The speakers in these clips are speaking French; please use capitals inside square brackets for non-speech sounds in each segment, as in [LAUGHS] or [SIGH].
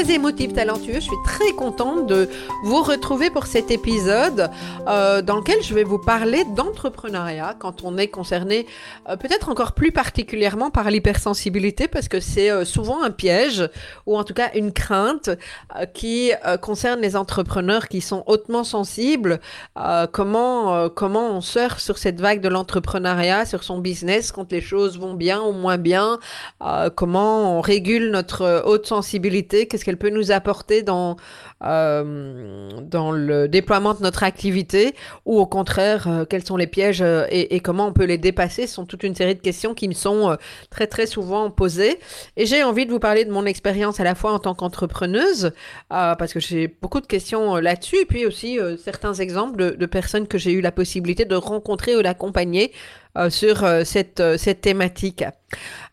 Les émotifs talentueux, je suis très contente de vous retrouver pour cet épisode euh, dans lequel je vais vous parler d'entrepreneuriat quand on est concerné euh, peut-être encore plus particulièrement par l'hypersensibilité parce que c'est euh, souvent un piège ou en tout cas une crainte qui concerne les entrepreneurs qui sont hautement sensibles. comment, comment on sort sur cette vague de l'entrepreneuriat, sur son business quand les choses vont bien ou moins bien, comment on régule notre haute sensibilité qu'est-ce qu'elle peut nous apporter dans, euh, dans le déploiement de notre activité, ou au contraire, euh, quels sont les pièges euh, et, comment on peut les dépasser. Ce sont toute une série de questions qui me sont très très souvent posées. Et j'ai envie de vous parler de mon expérience à la fois en tant qu'entrepreneuse, parce que j'ai beaucoup de questions là-dessus, et puis aussi certains exemples de, personnes que j'ai eu la possibilité de rencontrer ou d'accompagner sur euh, cette, euh, cette thématique.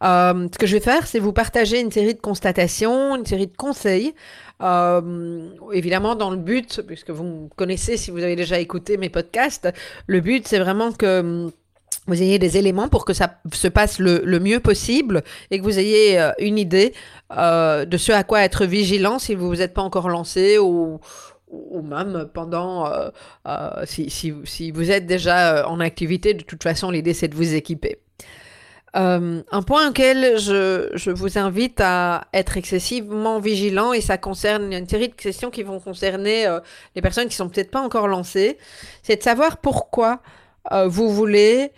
ce que je vais faire, c'est vous partager une série de constatations, une série de conseils, évidemment dans le but, puisque vous me connaissez si vous avez déjà écouté mes podcasts, le but c'est vraiment que vous ayez des éléments pour que ça se passe le, le mieux possible et que vous ayez une idée de ce à quoi être vigilant si vous vous êtes pas encore lancé ou, ou même pendant, euh, euh, si, si, si, vous êtes déjà euh, en activité, de toute façon, l'idée c'est de vous équiper. un point auquel je, je, vous invite à être excessivement vigilant, et ça concerne une série de questions qui vont concerner les personnes qui sont peut-être pas encore lancées, c'est de savoir pourquoi vous voulez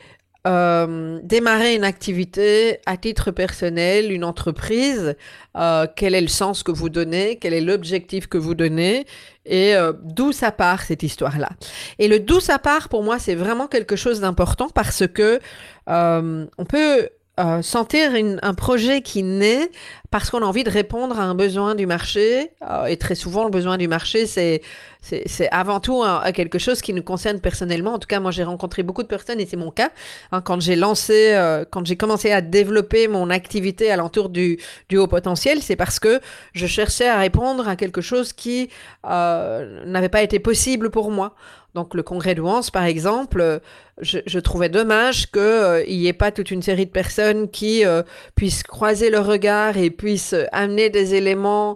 euh, démarrer une activité à titre personnel, une entreprise, euh, quel est le sens que vous donnez, quel est l'objectif que vous donnez et euh, d'où ça part cette histoire-là. Et le d'où ça part, pour moi, c'est vraiment quelque chose d'important parce que on peut sentir un projet qui naît parce qu'on a envie de répondre à un besoin du marché. Euh, et très souvent, le besoin du marché, c'est avant tout quelque chose qui nous concerne personnellement. En tout cas, moi, j'ai rencontré beaucoup de personnes et c'est mon cas. Hein, quand j'ai lancé, euh, quand j'ai commencé à développer mon activité alentour du, du haut potentiel, c'est parce que je cherchais à répondre à quelque chose qui n'avait pas été possible pour moi. Donc le congrès de Wans, par exemple, euh, je, trouvais dommage qu'il euh, n'y ait pas toute une série de personnes qui euh, puissent croiser le regard et puissent amener des éléments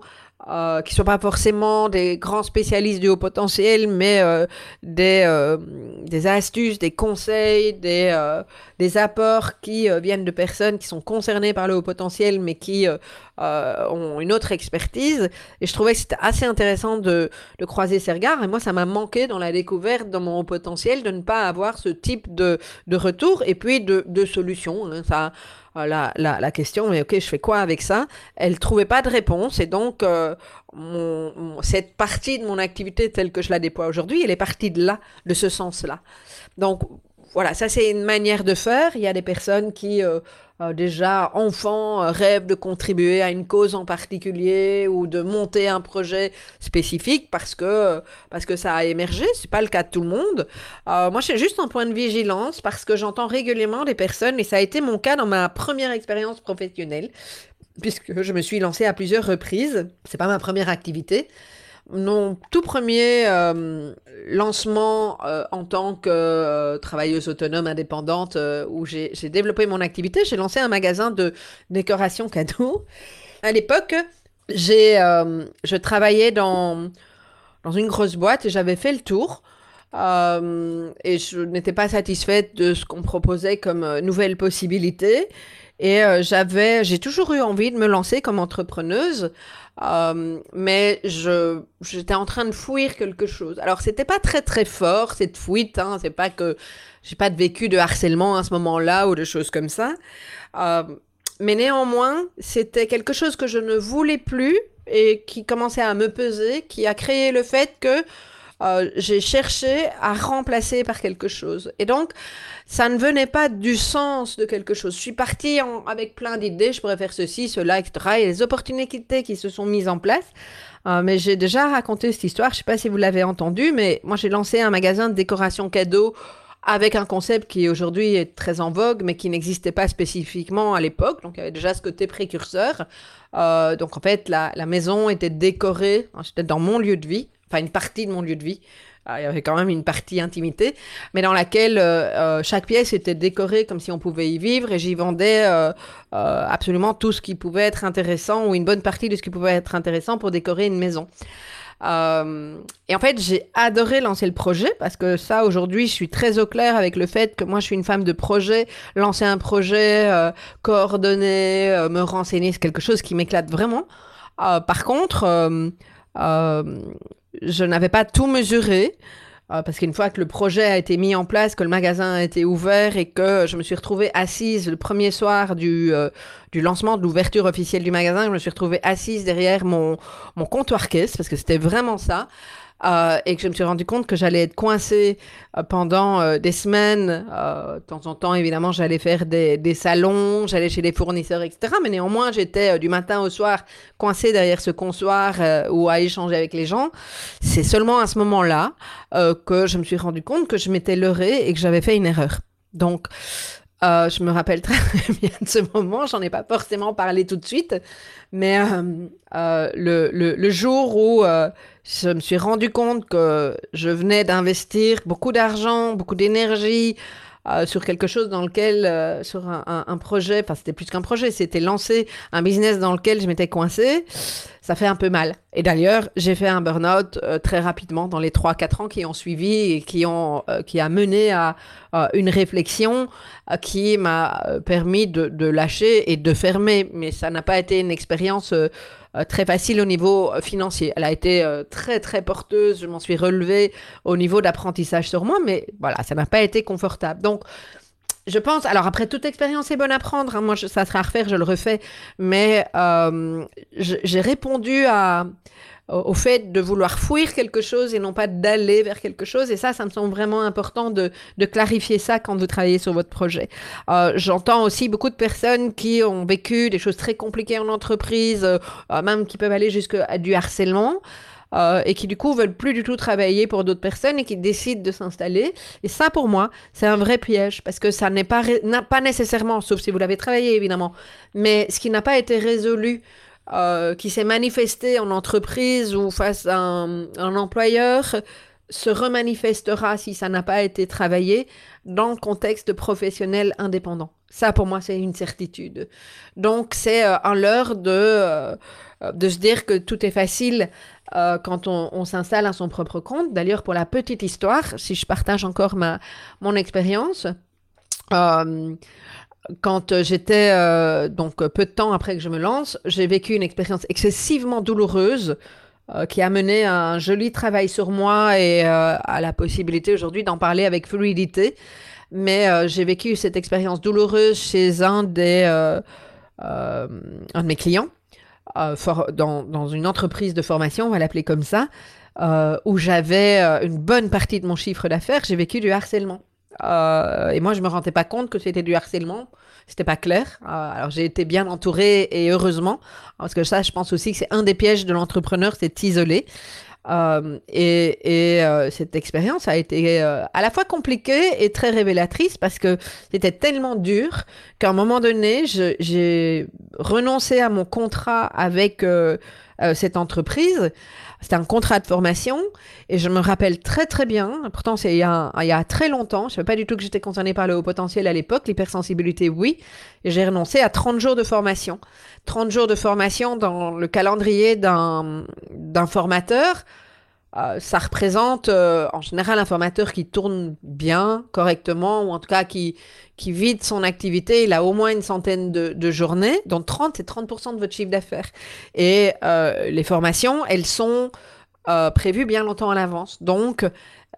euh, qui sont pas forcément des grands spécialistes du haut potentiel, mais euh, des, euh, des astuces, des conseils, des, euh, des apports qui viennent de personnes qui sont concernées par le haut potentiel, mais qui ont une autre expertise. Et je trouvais que c'était assez intéressant de, de croiser ces regards. Et moi, ça m'a manqué dans la découverte, dans mon haut potentiel, de ne pas avoir ce type de, de retour et puis de, de solutions. Hein. Ça euh, la, la, la, question, mais ok, je fais quoi avec ça? Elle trouvait pas de réponse et donc euh, mon, cette partie de mon activité telle que je la déploie aujourd'hui, elle est partie de là, de ce sens-là. Donc voilà, ça c'est une manière de faire. Il y a des personnes qui euh, euh, déjà enfants euh, rêvent de contribuer à une cause en particulier ou de monter un projet spécifique parce que parce que ça a émergé. C'est pas le cas de tout le monde. moi, j'ai juste un point de vigilance parce que j'entends régulièrement des personnes et ça a été mon cas dans ma première expérience professionnelle puisque je me suis lancée à plusieurs reprises. C'est pas ma première activité mon tout premier euh, lancement euh, en tant que euh, travailleuse autonome indépendante où j'ai développé mon activité, j'ai lancé un magasin de décoration cadeau. À l'époque, je travaillais dans dans une grosse boîte et j'avais fait le tour et je n'étais pas satisfaite de ce qu'on proposait comme nouvelle possibilité. Et j'avais, j'ai toujours eu envie de me lancer comme entrepreneuse. Euh, mais je j'étais en train de fuir quelque chose. Alors c'était pas très très fort cette fuite. Hein, c'est pas que j'ai pas de vécu de harcèlement à ce moment-là ou de choses comme ça. Euh, mais néanmoins, c'était quelque chose que je ne voulais plus et qui commençait à me peser, qui a créé le fait que euh, j'ai cherché à remplacer par quelque chose. Et donc, ça ne venait pas du sens de quelque chose. Je suis partie avec plein d'idées, je pourrais faire ceci, cela, etc. Et les opportunités qui se sont mises en place. Euh, mais j'ai déjà raconté cette histoire, je ne sais pas si vous l'avez entendu, mais moi j'ai lancé un magasin de décoration cadeau avec un concept qui aujourd'hui est très en vogue, mais qui n'existait pas spécifiquement à l'époque. Donc il y avait déjà ce côté précurseur. Euh, donc en fait, la, la maison était décorée, j'étais dans mon lieu de vie, enfin une partie de mon lieu de vie. Ah, il y avait quand même une partie intimité, mais dans laquelle euh, euh, chaque pièce était décorée comme si on pouvait y vivre et j'y vendais euh, absolument tout ce qui pouvait être intéressant ou une bonne partie de ce qui pouvait être intéressant pour décorer une maison. et en fait, j'ai adoré lancer le projet parce que ça, aujourd'hui, je suis très au clair avec le fait que moi, je suis une femme de projet. Lancer un projet, coordonner, me renseigner, c'est quelque chose qui m'éclate vraiment. par contre, je n'avais pas tout mesuré. Euh, parce qu'une fois que le projet a été mis en place, que le magasin a été ouvert et que je me suis retrouvée assise le premier soir du, euh, du lancement, de l'ouverture officielle du magasin, je me suis retrouvée assise derrière mon, mon comptoir caisse, parce que c'était vraiment ça. Euh, et que je me suis rendu compte que j'allais être coincée euh, pendant euh, des semaines. de temps en temps, évidemment, j'allais faire des, des salons, j'allais chez les fournisseurs, etc. Mais néanmoins, j'étais du matin au soir coincée derrière ce comptoir ou à échanger avec les gens. C'est seulement à ce moment-là que je me suis rendu compte que je m'étais leurrée et que j'avais fait une erreur. Donc, je me rappelle [LAUGHS] très bien de ce moment, j'en ai pas forcément parlé tout de suite, mais le, le, jour où je me suis rendu compte que je venais d'investir beaucoup d'argent, beaucoup d'énergie sur quelque chose dans lequel, sur un, projet, enfin c'était plus qu'un projet, c'était lancer un business dans lequel je m'étais coincée ça fait un peu mal. Et d'ailleurs, j'ai fait un burn-out euh, très rapidement dans les 3-4 ans qui ont suivi et qui, ont, euh, qui a mené à euh, une réflexion qui m'a permis de, lâcher et de fermer. Mais ça n'a pas été une expérience très facile au niveau financier. Elle a été très, très porteuse. Je m'en suis relevée au niveau d'apprentissage sur moi, mais voilà, ça n'a pas été confortable. Donc, je pense, alors après, toute expérience est bonne à prendre. Hein. Moi, ça sera à refaire, je le refais. Mais euh, j'ai répondu à, au fait de vouloir fuir quelque chose et non pas d'aller vers quelque chose. Et ça, ça me semble vraiment important de, de clarifier ça quand vous travaillez sur votre projet. Euh, J'entends aussi beaucoup de personnes qui ont vécu des choses très compliquées en entreprise, euh, même qui peuvent aller jusqu'à du harcèlement. Euh, et qui du coup veulent plus du tout travailler pour d'autres personnes et qui décident de s'installer. Et ça, pour moi, c'est un vrai piège parce que ça n'est pas, pas nécessairement, sauf si vous l'avez travaillé évidemment, mais ce qui n'a pas été résolu. Euh, qui s'est manifesté en entreprise ou face à un, employeur se remanifestera si ça n'a pas été travaillé dans le contexte professionnel indépendant. Ça, pour moi, c'est une certitude. Donc, c'est euh, un leurre de, euh, de se dire que tout est facile euh, quand on, s'installe à son propre compte. D'ailleurs, pour la petite histoire, si je partage encore ma, mon expérience, quand j'étais, euh, donc peu de temps après que je me lance, j'ai vécu une expérience excessivement douloureuse qui a mené à un joli travail sur moi et à la possibilité aujourd'hui d'en parler avec fluidité. Mais j'ai vécu cette expérience douloureuse chez un des, un de mes clients euh, dans, dans, une entreprise de formation, on va l'appeler comme ça, euh, où j'avais euh, une bonne partie de mon chiffre d'affaires, j'ai vécu du harcèlement. Euh, et moi, je me rendais pas compte que c'était du harcèlement. C'était pas clair. alors, j'ai été bien entourée et heureusement, parce que ça, je pense aussi que c'est un des pièges de l'entrepreneur, c'est isoler. Euh, et, euh, cette expérience a été euh, à la fois compliquée et très révélatrice parce que c'était tellement dur qu'à un moment donné, j'ai renoncé à mon contrat avec cette entreprise. C'était un contrat de formation et je me rappelle très très bien, pourtant c'est il, y a, très longtemps, je ne savais pas du tout que j'étais concernée par le haut potentiel à l'époque, l'hypersensibilité oui, et j'ai renoncé à 30 jours de formation. 30 jours de formation dans le calendrier d'un formateur, euh, ça représente euh, en général un formateur qui tourne bien, correctement, ou en tout cas qui, qui vide son activité. Il a au moins une centaine de, de journées, dont 30, c'est 30% de votre chiffre d'affaires. Et euh, les formations, elles sont prévues bien longtemps à l'avance. Donc,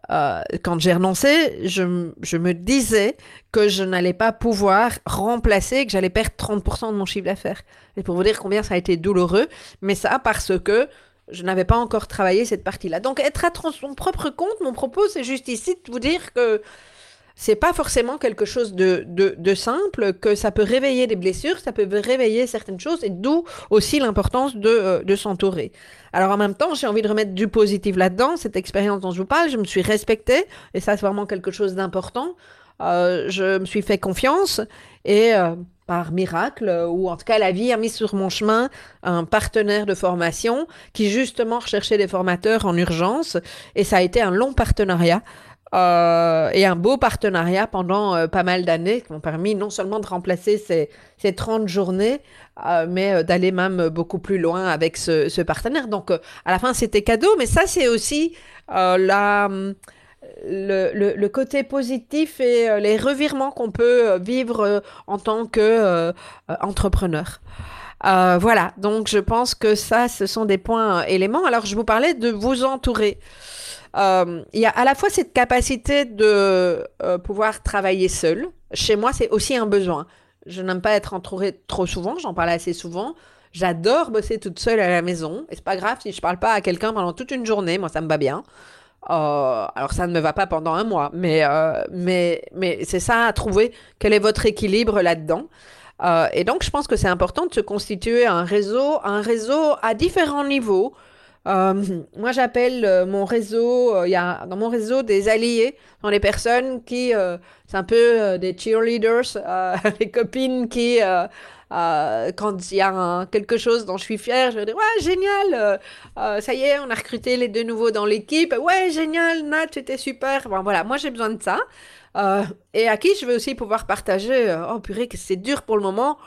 quand j'ai renoncé, je, je, me disais que je n'allais pas pouvoir remplacer, que j'allais perdre 30% de mon chiffre d'affaires. Et pour vous dire combien ça a été douloureux, mais ça parce que je n'avais pas encore travaillé cette partie-là. Donc, être à son propre compte, mon propos, c'est juste ici de vous dire que c'est pas forcément quelque chose de, simple, que ça peut réveiller des blessures, ça peut réveiller certaines choses, et d'où aussi l'importance de, euh, de s'entourer. Alors en même temps, j'ai envie de remettre du positif là-dedans. Cette expérience dont je vous parle, je me suis respectée, et ça c'est vraiment quelque chose d'important. Euh, je me suis fait confiance, et euh, par miracle, ou en tout cas la vie a mis sur mon chemin un partenaire de formation qui justement recherchait des formateurs en urgence et ça a été un long partenariat. Euh, et un beau partenariat pendant euh, pas mal d'années qui m'ont permis non seulement de remplacer ces, ces 30 journées, euh, mais euh, d'aller même beaucoup plus loin avec ce, ce partenaire. Donc euh, à la fin c'était cadeau, mais ça c'est aussi la le, le, côté positif et euh, les revirements qu'on peut euh, vivre euh, en tant que entrepreneur. Euh, voilà, donc je pense que ça, ce sont des points éléments. Alors, je vous parlais de vous entourer. Il y a à la fois cette capacité de pouvoir travailler seul. Chez moi, c'est aussi un besoin. Je n'aime pas être entourée trop souvent, j'en parle assez souvent. J'adore bosser toute seule à la maison. Et c'est pas grave si je parle pas à quelqu'un pendant toute une journée, moi ça me va bien. Euh, alors ça ne me va pas pendant un mois, mais, euh, mais, mais c'est ça à trouver. Quel est votre équilibre là-dedans euh, Et donc je pense que c'est important de se constituer un réseau, un réseau à différents niveaux. Moi j'appelle mon réseau, il y a dans mon réseau des alliés, dans les personnes qui, c'est un peu des cheerleaders, [LAUGHS] les copines qui euh, quand il y a quelque chose dont je suis fière, je vais dire ouais génial, euh, euh, ça y est, on a recruté les deux nouveaux dans l'équipe, ouais génial, Nat, c'était super. Bon voilà, moi j'ai besoin de ça. Et à qui je veux aussi pouvoir partager. Oh purée, que c'est dur pour le moment.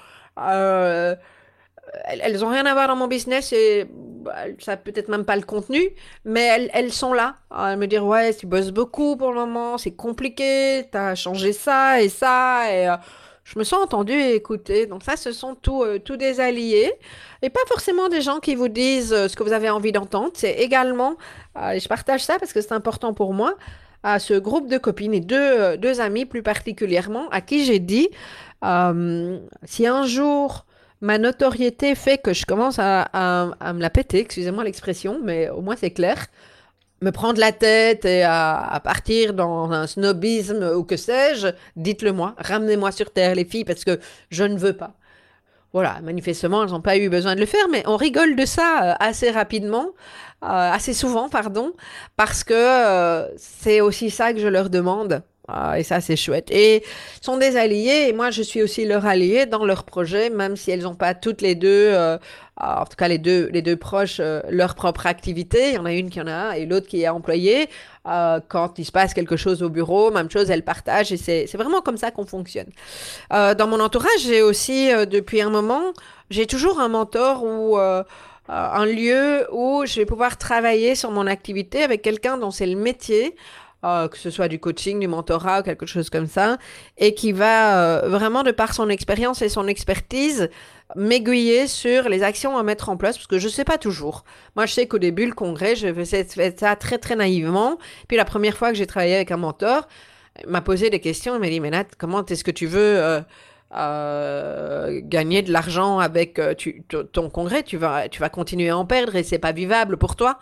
Elles, ont rien à voir dans mon business et bah, ça peut-être même pas le contenu, mais elles, elles sont là. Elles me dire ouais, tu bosses beaucoup pour le moment, c'est compliqué, t'as changé ça et ça et je me sens entendue et écoutée. Donc ça, ce sont tous euh, des alliés et pas forcément des gens qui vous disent euh, ce que vous avez envie d'entendre. C'est également, euh, et je partage ça parce que c'est important pour moi, à ce groupe de copines et deux, deux amis plus particulièrement à qui j'ai dit, si un jour ma notoriété fait que je commence à me la péter, excusez-moi l'expression, mais au moins c'est clair, me prendre la tête et à, partir dans un snobisme ou que sais-je, dites-le moi, ramenez-moi sur terre les filles parce que je ne veux pas. Voilà, manifestement, elles n'ont pas eu besoin de le faire, mais on rigole de ça euh, assez rapidement, euh, assez souvent, pardon, parce que euh, c'est aussi ça que je leur demande. Et ça, c'est chouette. Et sont des alliés, et moi, je suis aussi leur allié dans leur projet, même si elles n'ont pas toutes les deux, en tout cas les deux, les deux proches, euh, leur propre activité. Il y en a une qui en a et l'autre qui est employée. Euh, quand il se passe quelque chose au bureau, même chose, elles partagent, et c'est vraiment comme ça qu'on fonctionne. Euh, dans mon entourage, j'ai aussi, euh, depuis un moment, j'ai toujours un mentor ou un lieu où je vais pouvoir travailler sur mon activité avec quelqu'un dont c'est le métier euh, que ce soit du coaching, du mentorat quelque chose comme ça, et qui va euh, vraiment, de par son expérience et son expertise, m'aiguiller sur les actions à mettre en place, parce que je sais pas toujours. Moi, je sais qu'au début, le congrès, je faisais ça très, très naïvement. Puis la première fois que j'ai travaillé avec un mentor, il m'a posé des questions, il m'a dit, mais Nat, comment est-ce que tu veux... Euh, gagner de l'argent avec ton congrès, tu vas, tu vas continuer à en perdre et c'est pas vivable pour toi.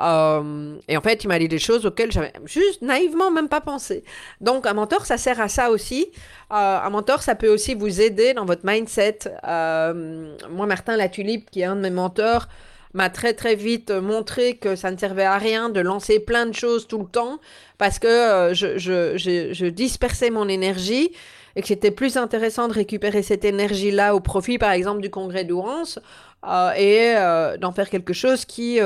Euh, et en fait, il m'a dit des choses auxquelles j'avais juste naïvement même pas pensé. Donc, un mentor, ça sert à ça aussi. Euh, un mentor, ça peut aussi vous aider dans votre mindset. Euh, moi, Martin Latulipe, qui est un de mes mentors, m'a très très vite montré que ça ne servait à rien de lancer plein de choses tout le temps parce que je, je, je, je dispersais mon énergie et que c'était plus intéressant de récupérer cette énergie-là au profit, par exemple, du congrès d'Ourance et d'en faire quelque chose qui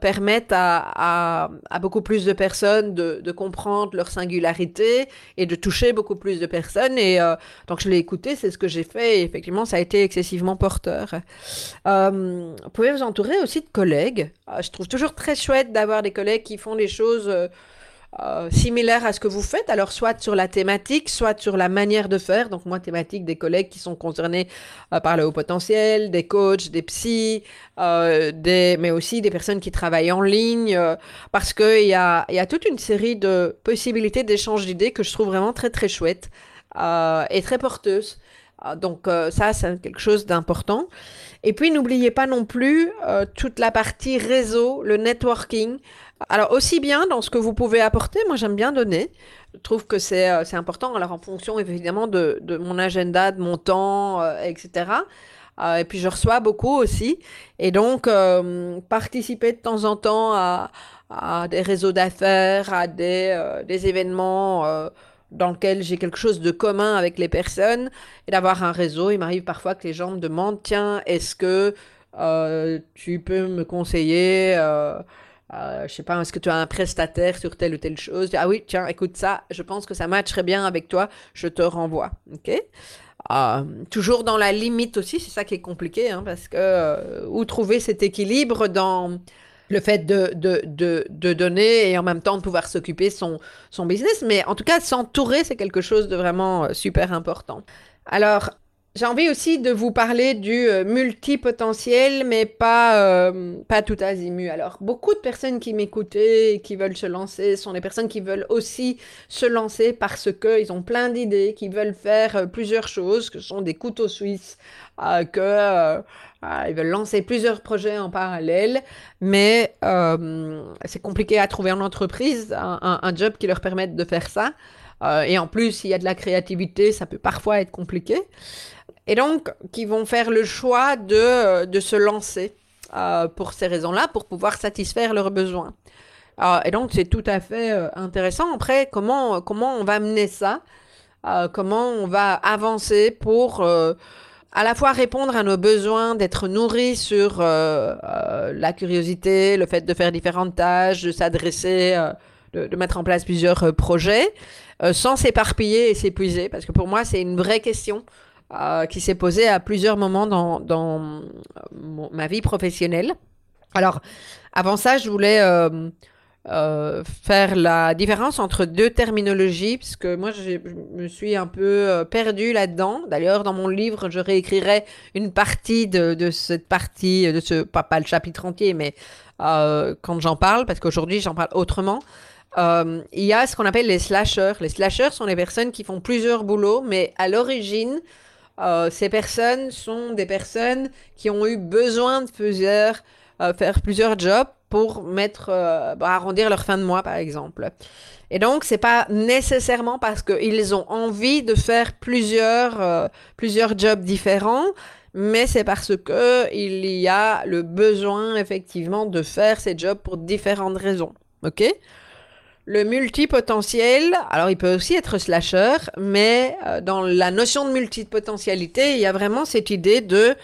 permettent à, beaucoup plus de personnes de, comprendre leur singularité et de toucher beaucoup plus de personnes. Et euh, donc je l'ai écouté, c'est ce que j'ai fait. Et effectivement, ça a été excessivement porteur. Euh, vous pouvez vous entourer aussi de collègues? je trouve toujours très chouette d'avoir des collègues qui font des choses euh, similaire à ce que vous faites, alors soit sur la thématique, soit sur la manière de faire. Donc moi, thématique des collègues qui sont concernés euh, par le haut potentiel, des coachs, des psys, euh, mais aussi des personnes qui travaillent en ligne, parce qu'il y a, y a toute une série de possibilités d'échange d'idées que je trouve vraiment très très chouette et très porteuse. donc ça, c'est quelque chose d'important. Et puis n'oubliez pas non plus toute la partie réseau, le networking. Alors, aussi bien dans ce que vous pouvez apporter, moi j'aime bien donner. Je trouve que c'est euh, important, alors en fonction évidemment de, mon agenda, de mon temps, euh, etc. Euh, et puis je reçois beaucoup aussi. Et donc, participer de temps en temps à, des réseaux d'affaires, à des, des événements dans lesquels j'ai quelque chose de commun avec les personnes, et d'avoir un réseau. Il m'arrive parfois que les gens me demandent, tiens, est-ce que tu peux me conseiller euh, je sais pas, est-ce que tu as un prestataire sur telle ou telle chose? Ah oui, tiens, écoute ça, je pense que ça matcherait bien avec toi, je te renvoie. Ok? Euh, toujours dans la limite aussi, c'est ça qui est compliqué, hein, parce que euh, où trouver cet équilibre dans le fait de, de, de, de, donner et en même temps de pouvoir s'occuper son, son business, mais en tout cas, s'entourer, c'est quelque chose de vraiment super important. Alors, j'ai envie aussi de vous parler du euh, multipotentiel, mais pas, euh, pas tout azimut. Alors, beaucoup de personnes qui m'écoutent et qui veulent se lancer sont des personnes qui veulent aussi se lancer parce qu'ils ont plein d'idées, qui veulent faire euh, plusieurs choses, que ce sont des couteaux suisses, que ils veulent lancer plusieurs projets en parallèle, mais c'est compliqué à trouver en entreprise un, un, job qui leur permette de faire ça. et en plus, s'il y a de la créativité, ça peut parfois être compliqué et donc qui vont faire le choix de, euh, de se lancer euh, pour ces raisons-là, pour pouvoir satisfaire leurs besoins. Euh, et donc c'est tout à fait intéressant. Après, comment, comment on va mener ça? Comment on va avancer pour à la fois répondre à nos besoins d'être nourris sur la curiosité, le fait de faire différentes tâches, de s'adresser, de, de, mettre en place plusieurs projets, sans s'éparpiller et s'épuiser, parce que pour moi c'est une vraie question euh, qui s'est posé à plusieurs moments dans, dans ma vie professionnelle. Alors, avant ça, je voulais euh, euh, faire la différence entre deux terminologies, puisque moi, je me suis un peu perdue là-dedans. D'ailleurs, dans mon livre, je réécrirai une partie de, de cette partie, de ce, pas, pas le chapitre entier, mais quand j'en parle, parce qu'aujourd'hui, j'en parle autrement. il y a ce qu'on appelle les slashers. Les slashers sont les personnes qui font plusieurs boulots, mais à l'origine, euh, ces personnes sont des personnes qui ont eu besoin de plusieurs, euh, faire plusieurs jobs pour mettre, euh, bah, arrondir leur fin de mois, par exemple. Et donc, c'est pas nécessairement parce qu'ils ont envie de faire plusieurs, plusieurs jobs différents, mais c'est parce que il y a le besoin, effectivement, de faire ces jobs pour différentes raisons. OK? Le multipotentiel, alors il peut aussi être slasher, mais euh, dans la notion de multipotentialité, il y a vraiment cette idée de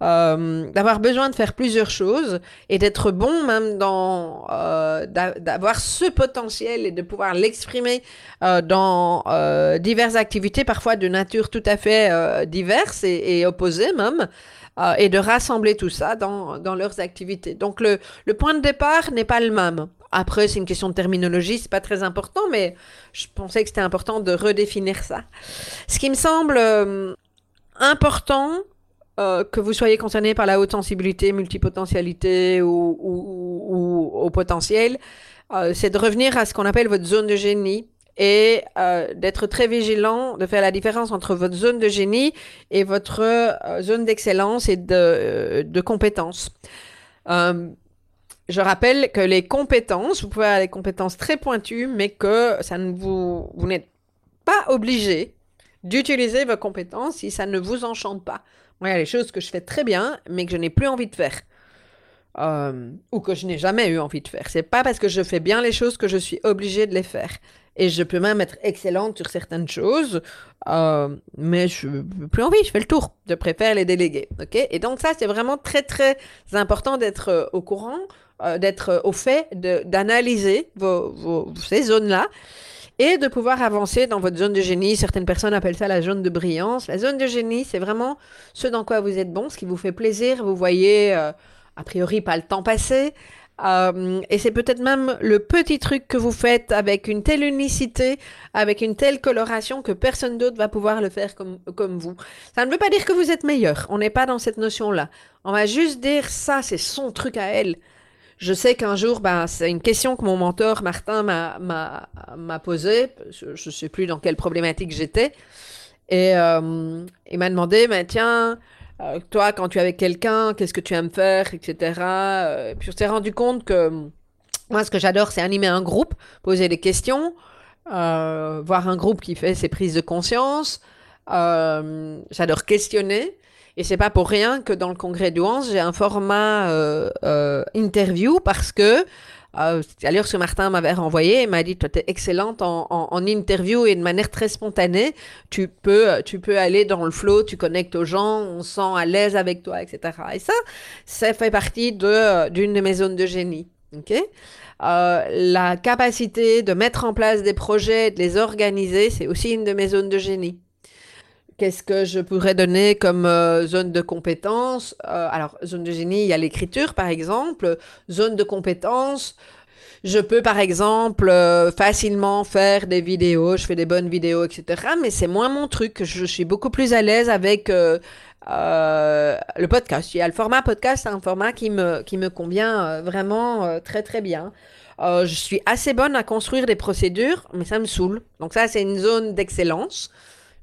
euh, d'avoir besoin de faire plusieurs choses et d'être bon même dans euh, d'avoir ce potentiel et de pouvoir l'exprimer dans diverses activités, parfois de nature tout à fait diverses et, et opposées même. et de rassembler tout ça dans, dans leurs activités. Donc le, le point de départ n'est pas le même. Après, c'est une question de terminologie, c'est pas très important, mais je pensais que c'était important de redéfinir ça. Ce qui me semble euh, important, euh, que vous soyez concerné par la haute sensibilité, multipotentialité ou, au potentiel, euh, c'est de revenir à ce qu'on appelle votre zone de génie et d'être très vigilant, de faire la différence entre votre zone de génie et votre zone d'excellence et de, de compétence je rappelle que les compétences, vous pouvez avoir des compétences très pointues, mais que ça ne vous, vous n'êtes pas obligé d'utiliser vos compétences si ça ne vous enchante pas. Moi, il y a des choses que je fais très bien, mais que je n'ai plus envie de faire. ou que je n'ai jamais eu envie de faire. C'est pas parce que je fais bien les choses que je suis obligée de les faire. Et je peux même être excellente sur certaines choses, euh, mais je n'ai plus envie, je fais le tour. Je préfère les déléguer. ok? Et donc ça, c'est vraiment très, très important d'être euh, au courant, euh, d'être au fait, d'analyser vos, ces zones-là et de pouvoir avancer dans votre zone de génie. Certaines personnes appellent ça la zone de brillance. La zone de génie, c'est vraiment ce dans quoi vous êtes bon, ce qui vous fait plaisir. Vous voyez, a priori, pas le temps passer. Euh, et c'est peut-être même le petit truc que vous faites avec une telle unicité, avec une telle coloration que personne d'autre va pouvoir le faire comme, comme vous. Ça ne veut pas dire que vous êtes meilleur. On n'est pas dans cette notion-là. On va juste dire ça, c'est son truc à elle. Je sais qu'un jour, ben, c'est une question que mon mentor Martin m'a, posée. Je ne sais plus dans quelle problématique j'étais. Et euh, il m'a demandé, ben, tiens, euh, toi, quand tu es avec quelqu'un, qu'est-ce que tu aimes faire, etc. Euh, puis on s'est rendu compte que moi, ce que j'adore, c'est animer un groupe, poser des questions, euh, voir un groupe qui fait ses prises de conscience. j'adore questionner. Et c'est pas pour rien que dans le congrès d'Ouance, j'ai un format interview parce que euh, D'ailleurs, ce Martin m'avait renvoyé et m'a dit, toi, tu es excellente en, interview et de manière très spontanée. Tu peux, tu peux aller dans le flow, tu connectes aux gens, on se sent à l'aise avec toi, etc. Et ça, ça fait partie de, d'une de mes zones de génie. ok? Euh, la capacité de mettre en place des projets, de les organiser, c'est aussi une de mes zones de génie. Qu'est-ce que je pourrais donner comme euh, zone de compétence? Euh, Alors, zone de génie, il y a l'écriture, par exemple. Zone de compétence, je peux, par exemple, euh, facilement faire des vidéos. Je fais des bonnes vidéos, etc. Mais c'est moins mon truc. Je suis beaucoup plus à l'aise avec le podcast. Il y a le format podcast, c'est un format qui me, qui me convient vraiment très, très bien. je suis assez bonne à construire des procédures, mais ça me saoule. Donc ça, c'est une zone d'excellence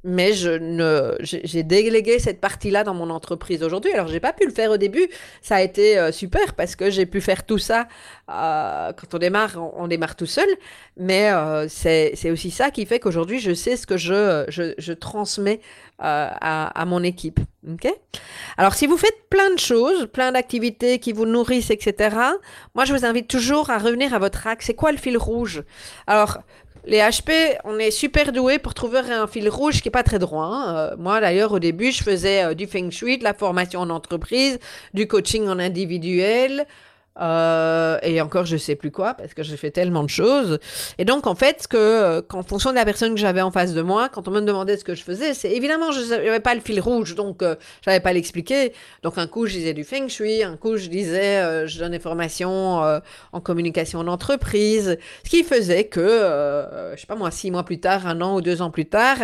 mais je ne, j'ai délégué cette partie-là dans mon entreprise aujourd'hui. Alors, j'ai pas pu le faire au début. Ça a été euh, super parce que j'ai pu faire tout ça. Euh, quand on démarre, on, démarre tout seul. Mais euh, c'est aussi ça qui fait qu'aujourd'hui, je sais ce que je, je, je transmets à, à, mon équipe. Ok? Alors, si vous faites plein de choses, plein d'activités qui vous nourrissent, etc., moi, je vous invite toujours à revenir à votre axe. C'est quoi le fil rouge? Alors, les HP, on est super doué pour trouver un fil rouge qui est pas très droit. Hein. Euh, moi, d'ailleurs, au début, je faisais euh, du feng shui, la formation en entreprise, du coaching en individuel, euh, et encore je sais plus quoi parce que j'ai fait tellement de choses. Et donc en fait, que euh, qu'en fonction de la personne que j'avais en face de moi, quand on me demandait ce que je faisais, c'est évidemment je n'avais pas le fil rouge, donc euh, j'avais pas l'expliquer. Donc un coup je disais du feng shui, un coup je disais euh, je donnais formation en communication d'entreprise, ce qui faisait que je sais pas moi six mois plus tard, un an ou deux ans plus tard,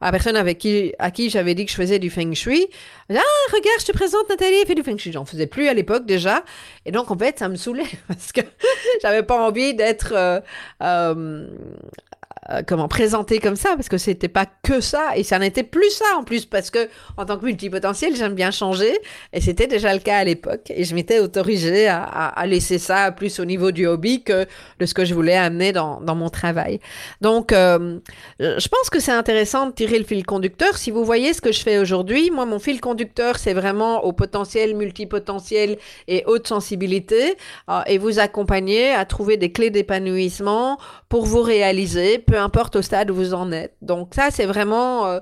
la personne avec qui à qui j'avais dit que je faisais du feng shui, ah regarde je te présente Nathalie, elle fait du feng shui. J'en faisais plus à l'époque déjà, et donc en fait ça me saoulait [LAUGHS] parce que j'avais pas envie d'être euh, euh, euh, comment présenter comme ça parce que c'était pas que ça et ça n'était plus ça en plus parce que en tant que multipotentiel j'aime bien changer et c'était déjà le cas à l'époque et je m'étais autorisée à, laisser ça plus au niveau du hobby que de ce que je voulais amener dans, dans mon travail. Donc euh, je pense que c'est intéressant de tirer le fil conducteur. Si vous voyez ce que je fais aujourd'hui moi mon fil conducteur c'est vraiment au potentiel multipotentiel et haute sensibilité euh, et vous accompagner à trouver des clés d'épanouissement pour vous réaliser peu importe au stade où vous en êtes. Donc ça, c'est vraiment... Euh,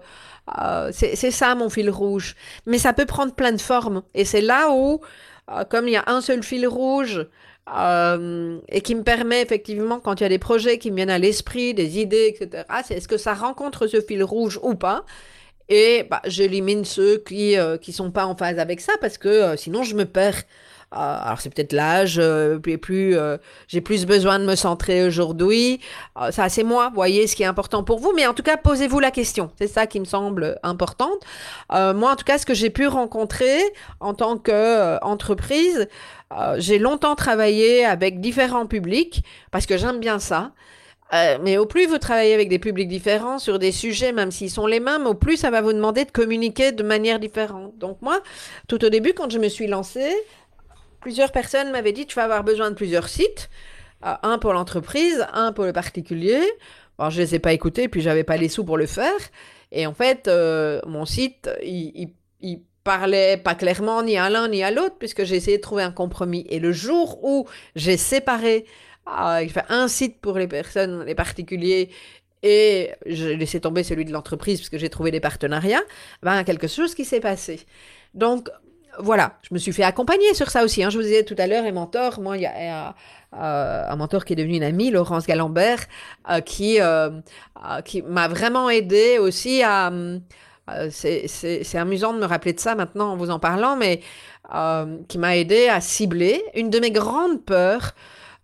euh, c'est ça mon fil rouge. Mais ça peut prendre plein de formes. Et c'est là où, euh, comme il y a un seul fil rouge, et qui me permet effectivement, quand il y a des projets qui me viennent à l'esprit, des idées, etc., c'est est-ce que ça rencontre ce fil rouge ou pas? Et bah, j'élimine ceux qui ne qui sont pas en phase avec ça, parce que sinon je me perds. Ah, alors c'est peut-être l'âge, euh, plus, euh, j'ai plus besoin de me centrer aujourd'hui. Ça c'est moi, voyez ce qui est important pour vous, mais en tout cas posez-vous la question. C'est ça qui me semble important. Euh, moi en tout cas ce que j'ai pu rencontrer en tant qu'entreprise, j'ai longtemps travaillé avec différents publics parce que j'aime bien ça. mais au plus vous travaillez avec des publics différents sur des sujets, même s'ils sont les mêmes, au plus ça va vous demander de communiquer de manière différente. Donc moi, tout au début, quand je me suis lancée, plusieurs personnes m'avaient dit tu vas avoir besoin de plusieurs sites, euh, un pour l'entreprise, un pour le particulier. Je les ai pas écoutés, puis j'avais pas les sous pour le faire. Et en fait, euh, mon site, il, parlais pas clairement ni à l'un ni à l'autre, puisque j'ai essayé de trouver un compromis. Et le jour où j'ai séparé, euh, fait un site pour les personnes, les particuliers, et j'ai laissé tomber celui de l'entreprise, puisque j'ai trouvé des partenariats, ben, quelque chose qui s'est passé. Donc, voilà, je me suis fait accompagner sur ça aussi. Hein. Je vous disais tout à l'heure, et mentor, moi, il y a, euh, un mentor qui est devenu une amie, Laurence Galambert, euh, qui, euh, qui m'a vraiment aidé aussi à... c'est amusant de me rappeler de ça maintenant en vous en parlant, mais qui m'a aidé à cibler une de mes grandes peurs.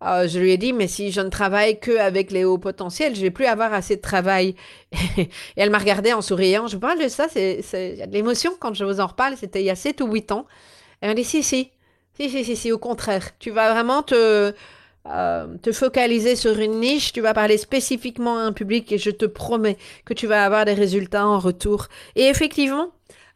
Je lui ai dit, mais si je ne travaille que avec les hauts potentiels, je vais plus avoir assez de travail. [LAUGHS] et elle m'a regardé en souriant. Je parle de ça, c'est de l'émotion quand je vous en reparle. C'était il y a 7 ou 8 ans. Elle m'a dit, si, si, si, si, si, si, au contraire. Tu vas vraiment te, euh, te focaliser sur une niche, tu vas parler spécifiquement à un public et je te promets que tu vas avoir des résultats en retour. Et effectivement,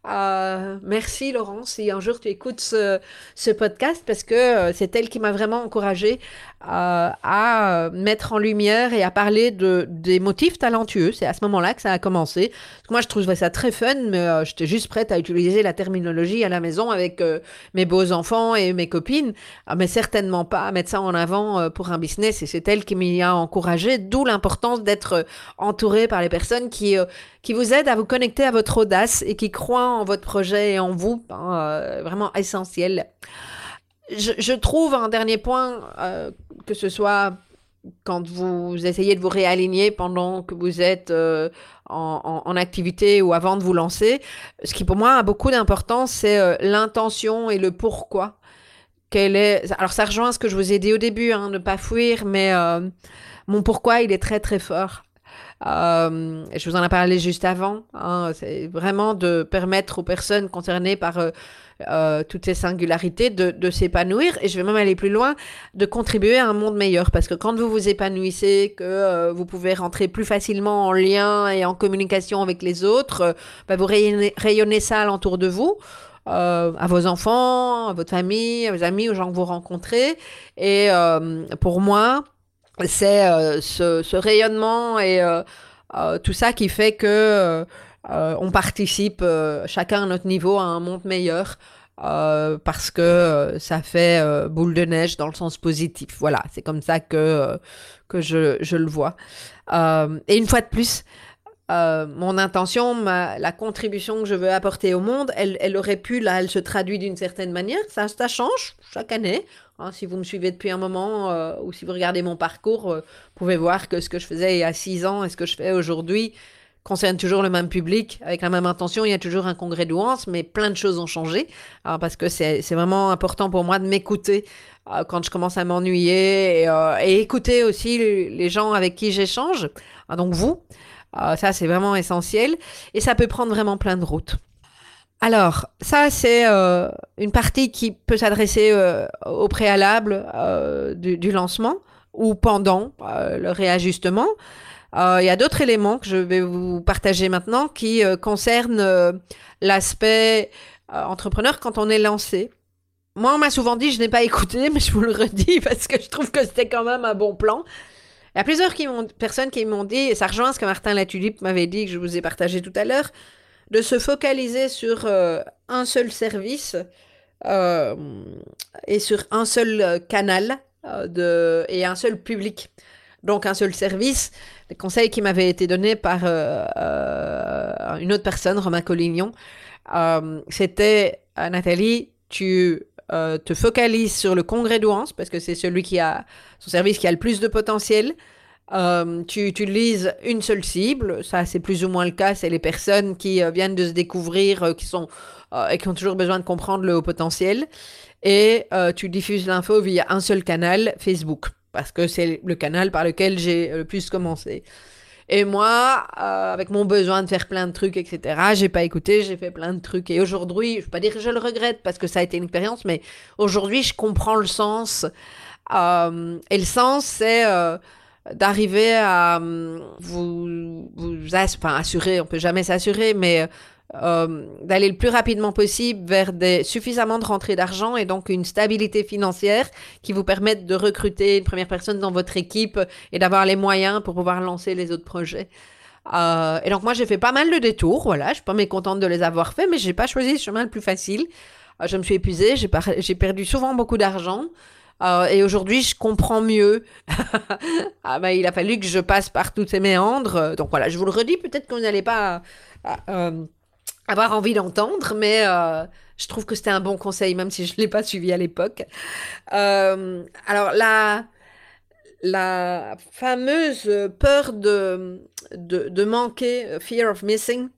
euh, merci Laurence, si un jour tu écoutes ce, podcast, parce que euh, c'est elle qui m'a vraiment encouragée euh, à mettre en lumière et à parler de, des motifs talentueux. C'est à ce moment-là que ça a commencé. Moi, je trouvais ça très fun, mais euh, j'étais juste prête à utiliser la terminologie à la maison avec euh, mes beaux enfants et mes copines, ah, mais certainement pas à mettre ça en avant pour un business. Et c'est elle qui m'y a encouragé, d'où l'importance d'être entouré par les personnes qui, qui vous aident à vous connecter à votre audace et qui croient en votre projet et en vous. Hein, vraiment essentiel je, trouve un dernier point, euh, que ce soit quand vous essayez de vous réaligner pendant que vous êtes euh, en, activité ou avant de vous lancer, ce qui pour moi a beaucoup d'importance, c'est euh, l'intention et le pourquoi. Quelle est... Alors ça rejoint ce que je vous ai dit au début, hein, ne pas fuir, mais mon pourquoi, il est très très fort. je vous en ai parlé juste avant. Hein, c'est vraiment de permettre aux personnes concernées par toutes ces singularités, de, s'épanouir. Et je vais même aller plus loin, de contribuer à un monde meilleur. Parce que quand vous vous épanouissez, que euh, vous pouvez rentrer plus facilement en lien et en communication avec les autres, euh, bah, vous rayonnez, ça alentour de vous. à vos enfants, à votre famille, à vos amis, aux gens que vous rencontrez. Et pour moi, c'est ce, rayonnement et tout ça qui fait que euh, on participe euh, chacun à notre niveau à un monde meilleur. Euh, parce que ça fait boule de neige dans le sens positif. Voilà, c'est comme ça que, que je, je le vois. et une fois de plus, mon intention, la contribution que je veux apporter au monde, elle, elle aurait pu, là, elle se traduit d'une certaine manière. Ça, ça change chaque année. Hein, si vous me suivez depuis un moment ou si vous regardez mon parcours, vous pouvez voir que ce que je faisais il y a six ans et ce que je fais aujourd'hui, concerne toujours le même public, avec la même intention. Il y a toujours un congrès douance, mais plein de choses ont changé. parce que c'est vraiment important pour moi de m'écouter euh, quand je commence à m'ennuyer et, euh, écouter aussi les gens avec qui j'échange. Ah, donc vous, euh, ça c'est vraiment essentiel. Et ça peut prendre vraiment plein de routes. Alors, ça, c'est une partie qui peut s'adresser au préalable du, lancement ou pendant le réajustement. Euh, il y a d'autres éléments que je vais vous partager maintenant qui euh, concernent euh, l'aspect entrepreneur quand on est lancé. Moi, on m'a souvent dit, je n'ai pas écouté, mais je vous le redis [LAUGHS] parce que je trouve que c'était quand même un bon plan. Il y a plusieurs personnes qui m'ont dit, et ça rejoint ce que Martin Latulippe m'avait dit, que je vous ai partagé tout à l'heure, de se focaliser sur un seul service et sur un seul canal de, et un seul public. Donc un seul service, les conseils qui m'avaient été donnés par euh, euh, une autre personne, Romain Collignon, euh, c'était Nathalie, tu te focalises sur le congrès d'Ouance parce que c'est celui qui a son service qui a le plus de potentiel. tu utilises une seule cible, ça c'est plus ou moins le cas, c'est les personnes qui viennent de se découvrir, qui sont et qui ont toujours besoin de comprendre le haut potentiel. Et tu diffuses l'info via un seul canal, Facebook parce que c'est le canal par lequel j'ai le plus commencé. Et moi, euh, avec mon besoin de faire plein de trucs, etc., j'ai pas écouté, j'ai fait plein de trucs. Et aujourd'hui, je veux pas dire que je le regrette parce que ça a été une expérience, mais aujourd'hui, je comprends le sens. Euh, et le sens, c'est euh, d'arriver à vous, vous enfin, assurer, on peut jamais s'assurer, mais euh, d'aller le plus rapidement possible vers des, suffisamment de rentrées d'argent et donc une stabilité financière qui vous permette de recruter une première personne dans votre équipe et d'avoir les moyens pour pouvoir lancer les autres projets. Euh, et donc moi j'ai fait pas mal de détours, voilà, je suis pas mécontente de les avoir fait, mais j'ai pas choisi le chemin le plus facile. Euh, je me suis épuisée, j'ai, perdu souvent beaucoup d'argent. Et aujourd'hui, je comprends mieux. [LAUGHS] ah ben, il a fallu que je passe par tous ces méandres. Donc voilà, je vous le redis, peut-être qu'on n'allait pas avoir envie d'entendre, mais je trouve que c'était un bon conseil, même si je ne l'ai pas suivi à l'époque. alors la, la fameuse peur de, de, manquer, fear of missing,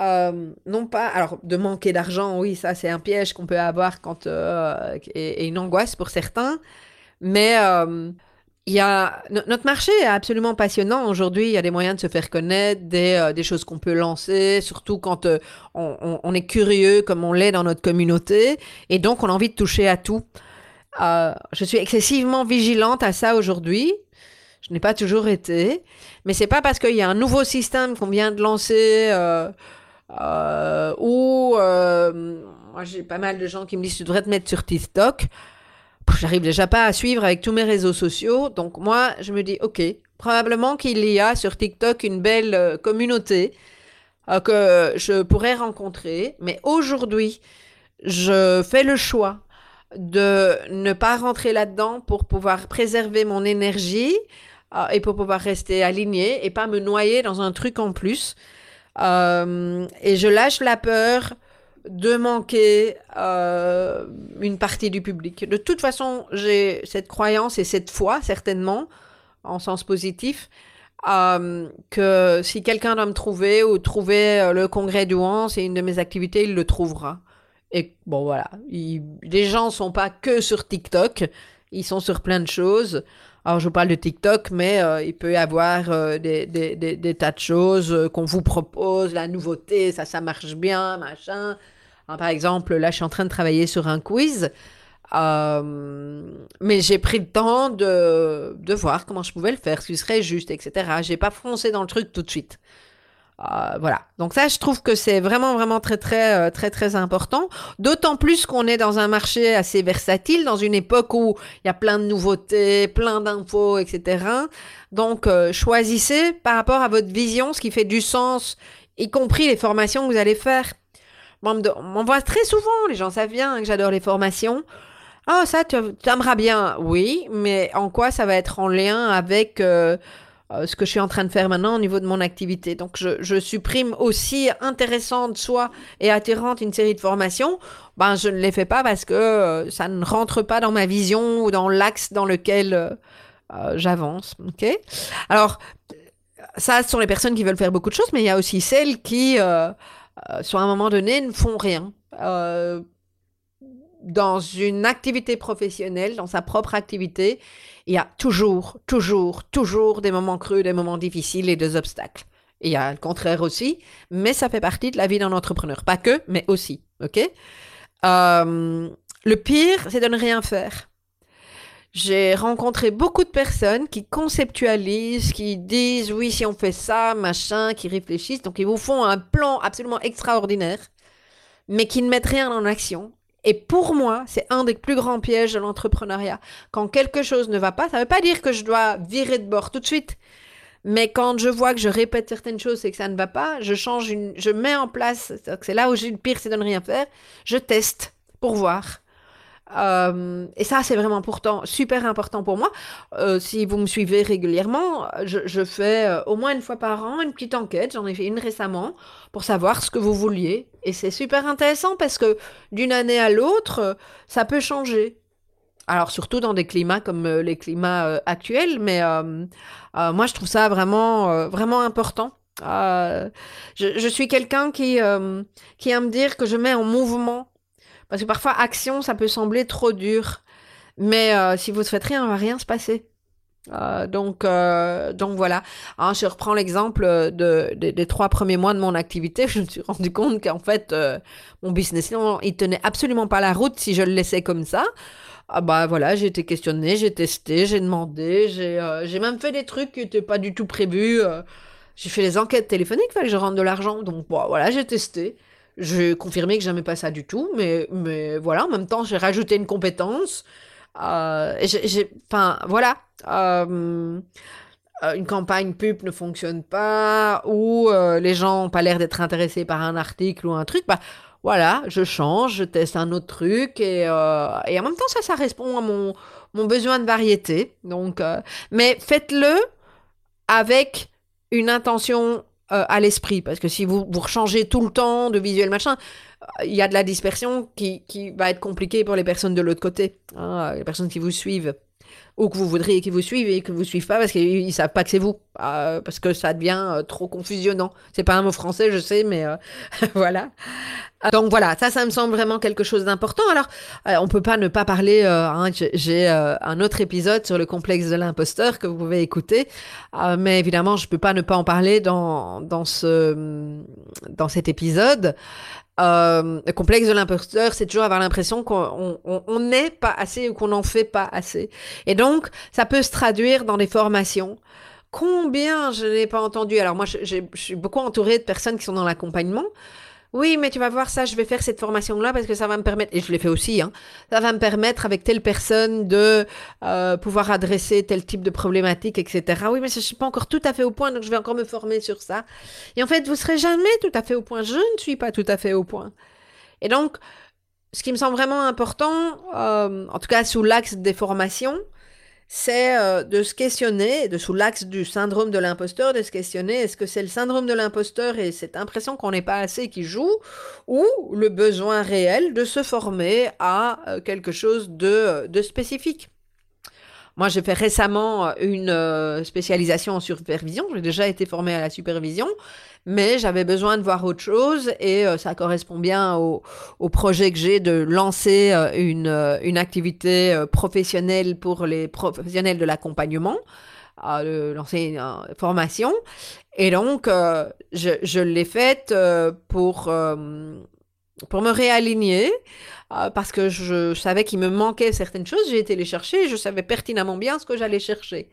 euh, non pas, alors de manquer d'argent, oui, ça c'est un piège qu'on peut avoir quand euh, et, une angoisse pour certains, mais euh, il y a notre marché est absolument passionnant aujourd'hui. Il y a des moyens de se faire connaître, des, des choses qu'on peut lancer, surtout quand on, on, est curieux comme on l'est dans notre communauté, et donc on a envie de toucher à tout. je suis excessivement vigilante à ça aujourd'hui. Je n'ai pas toujours été, mais c'est pas parce qu'il y a un nouveau système qu'on vient de lancer. Euh, ou euh, moi j'ai pas mal de gens qui me disent tu devrais te mettre sur TikTok. J'arrive déjà pas à suivre avec tous mes réseaux sociaux, donc moi je me dis ok, probablement qu'il y a sur TikTok une belle euh, communauté que je pourrais rencontrer, mais aujourd'hui je fais le choix de ne pas rentrer là-dedans pour pouvoir préserver mon énergie et pour pouvoir rester aligné et pas me noyer dans un truc en plus. Euh, et je lâche la peur de manquer euh, une partie du public. De toute façon, j'ai cette croyance et cette foi, certainement, en sens positif, euh, que si quelqu'un doit me trouver ou trouver le congrès du Wan, c'est une de mes activités, il le trouvera. Et bon, voilà. les gens sont pas que sur TikTok, ils sont sur plein de choses. Alors, je vous parle de TikTok, mais euh, il peut y avoir euh, des, tas de choses euh, qu'on vous propose, la nouveauté, ça, ça marche bien, machin. Par exemple, là, je suis en train de travailler sur un quiz. mais j'ai pris le temps de, de voir comment je pouvais le faire, ce qui serait juste, etc. J'ai pas foncé dans le truc tout de suite. Euh, voilà. Donc ça, je trouve que c'est vraiment, vraiment très, très, euh, très, très important. D'autant plus qu'on est dans un marché assez versatile, dans une époque où il y a plein de nouveautés, plein d'infos, etc. Donc, euh, choisissez par rapport à votre vision ce qui fait du sens, y compris les formations que vous allez faire. On très souvent, les gens savent bien que j'adore les formations. Ah, oh, ça, tu aimeras bien. Oui, mais en quoi ça va être en lien avec euh, ce que je suis en train de faire maintenant au niveau de mon activité? Donc, je, supprime aussi intéressante, soit et attirante une série de formations. Ben, je ne les fais pas parce que euh, ça ne rentre pas dans ma vision ou dans l'axe dans lequel euh, j'avance. Ok? Alors, ça, ce sont les personnes qui veulent faire beaucoup de choses, mais il y a aussi celles qui, sur un moment donné, ne font rien dans une activité professionnelle, dans sa propre activité, il y a toujours, toujours, toujours des moments creux, des moments difficiles et des obstacles. il y a le contraire aussi, mais ça fait partie de la vie d'un entrepreneur. Pas que, mais aussi. OK? Euh, le pire, c'est de ne rien faire. J'ai rencontré beaucoup de personnes qui conceptualisent, qui disent oui, si on fait ça, machin, qui réfléchissent. Donc, ils vous font un plan absolument extraordinaire, mais qui ne mettent rien en action et pour moi, c'est un des plus grands pièges de l'entrepreneuriat. Quand quelque chose ne va pas, ça ne veut pas dire que je dois virer de bord tout de suite. Mais quand je vois que je répète certaines choses et que ça ne va pas, je change une, je mets en place, c'est là où j'ai le pire, c'est de ne rien faire. Je teste pour voir. Euh, et ça, c'est vraiment pourtant super important pour moi. Euh, si vous me suivez régulièrement, je, fais euh, au moins une fois par an une petite enquête. J'en ai fait une récemment pour savoir ce que vous vouliez. Et c'est super intéressant parce que d'une année à l'autre, ça peut changer. Alors surtout dans des climats comme les climats actuels, mais moi je trouve ça vraiment vraiment important. Je, je, suis quelqu'un qui qui aime dire que je mets en mouvement parce que parfois, action, ça peut sembler trop dur. Mais euh, si vous ne faites rien, il va rien se passer. Euh, donc, euh, donc voilà. Hein, je reprends l'exemple de, des trois premiers mois de mon activité. [LAUGHS] Je me suis rendu compte qu'en fait, mon business, il tenait absolument pas la route si je le laissais comme ça. Ah bah voilà, j'ai été questionnée, j'ai testé, j'ai demandé, j'ai même fait des trucs qui n'étaient pas du tout prévus. j'ai fait les enquêtes téléphoniques, fallait que je rentre de l'argent. Donc voilà, j'ai testé. J'ai confirmé que j'aimais pas ça du tout, mais, mais voilà, en même temps, j'ai rajouté une compétence. Euh, enfin, voilà. Euh, une campagne pub ne fonctionne pas ou les gens n'ont pas l'air d'être intéressés par un article ou un truc, bah voilà, je change, je teste un autre truc et, et en même temps ça, ça répond à mon, mon besoin de variété. Donc, mais faites-le avec une intention euh, à l'esprit. Parce que si vous, vous changez tout le temps de visuel machin, euh, il y a de la dispersion qui, qui va être compliquée pour les personnes de l'autre côté, hein, les personnes qui vous suivent ou que vous voudriez qu'ils vous suivent et que vous suivent pas parce qu'ils savent pas que c'est vous, euh, parce que ça devient euh, trop confusionnant. C'est pas un mot français, je sais, mais euh, [LAUGHS] voilà. Donc voilà, ça, ça me semble vraiment quelque chose d'important. Alors, on peut pas ne pas parler. Hein, J'ai un autre épisode sur le complexe de l'imposteur que vous pouvez écouter, mais évidemment, je peux pas ne pas en parler dans dans ce dans cet épisode. Euh, le complexe de l'imposteur, c'est toujours avoir l'impression qu'on n'est pas assez ou qu'on n'en fait pas assez. Et donc, ça peut se traduire dans des formations. Combien je n'ai pas entendu Alors moi, je, je suis beaucoup entourée de personnes qui sont dans l'accompagnement. Oui, mais tu vas voir ça, je vais faire cette formation-là parce que ça va me permettre, et je l'ai fait aussi, hein, ça va me permettre avec telle personne de euh, pouvoir adresser tel type de problématique, etc. Oui, mais je ne suis pas encore tout à fait au point, donc je vais encore me former sur ça. Et en fait, vous serez jamais tout à fait au point. Je ne suis pas tout à fait au point. Et donc, ce qui me semble vraiment important, euh, en tout cas sous l'axe des formations, c'est euh, de se questionner, de sous l'axe du syndrome de l'imposteur, de se questionner est-ce que c'est le syndrome de l'imposteur et cette impression qu'on n'est pas assez qui joue, ou le besoin réel de se former à euh, quelque chose de, de spécifique. Moi, j'ai fait récemment une spécialisation en supervision. J'ai déjà été formée à la supervision mais j'avais besoin de voir autre chose et euh, ça correspond bien au, projet que j'ai de lancer euh, une, euh, une activité professionnelle pour les professionnels de l'accompagnement, de lancer une formation. Et donc, je l'ai faite pour, pour me réaligner parce que je savais qu'il me manquait certaines choses. J'ai été les chercher et je savais pertinemment bien ce que j'allais chercher.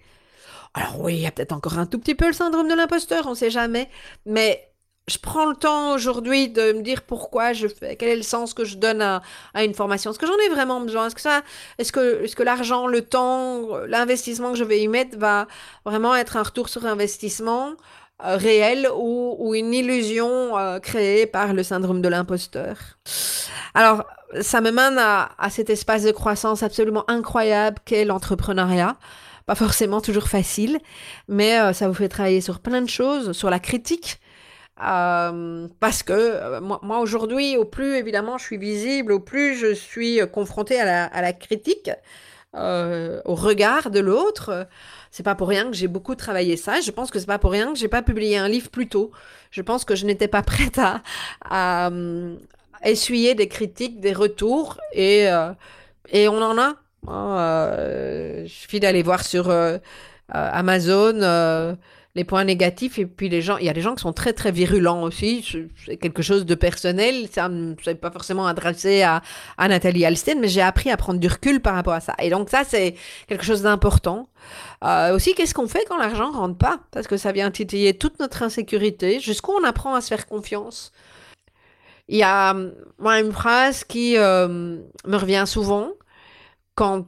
Alors oui, il y a peut-être encore un tout petit peu le syndrome de l'imposteur, on ne sait jamais. Mais je prends le temps aujourd'hui de me dire pourquoi je fais, quel est le sens que je donne à, une formation. Est-ce que j'en ai vraiment besoin? Est-ce que ça, est-ce que, est-ce que l'argent, le temps, l'investissement que je vais y mettre va vraiment être un retour sur investissement? Euh, réel ou, une illusion euh, créée par le syndrome de l'imposteur Alors, ça me mène à, cet espace de croissance absolument incroyable qu'est l'entrepreneuriat pas forcément toujours facile, mais euh, ça vous fait travailler sur plein de choses, sur la critique. Parce que moi, aujourd'hui, au plus évidemment je suis visible, au plus je suis confrontée à la critique, au regard de l'autre. C'est pas pour rien que j'ai beaucoup travaillé ça. Je pense que c'est pas pour rien que j'ai pas publié un livre plus tôt. Je pense que je n'étais pas [LAUGHS] prête à, à, essuyer des critiques, des retours, et, et on en a. Euh, il suffit d'aller voir sur euh, euh, Amazon les points négatifs et puis les gens, il y a des gens qui sont très très virulents aussi, c'est quelque chose de personnel, ça ne s'est pas forcément adressé à, à Nathalie Alsten, mais j'ai appris à prendre du recul par rapport à ça. Et donc ça c'est quelque chose d'important. Euh, aussi, qu'est-ce qu'on fait quand l'argent rentre pas? Parce que ça vient titiller toute notre insécurité, jusqu'où on apprend à se faire confiance? Il y a moi une phrase qui me revient souvent, quand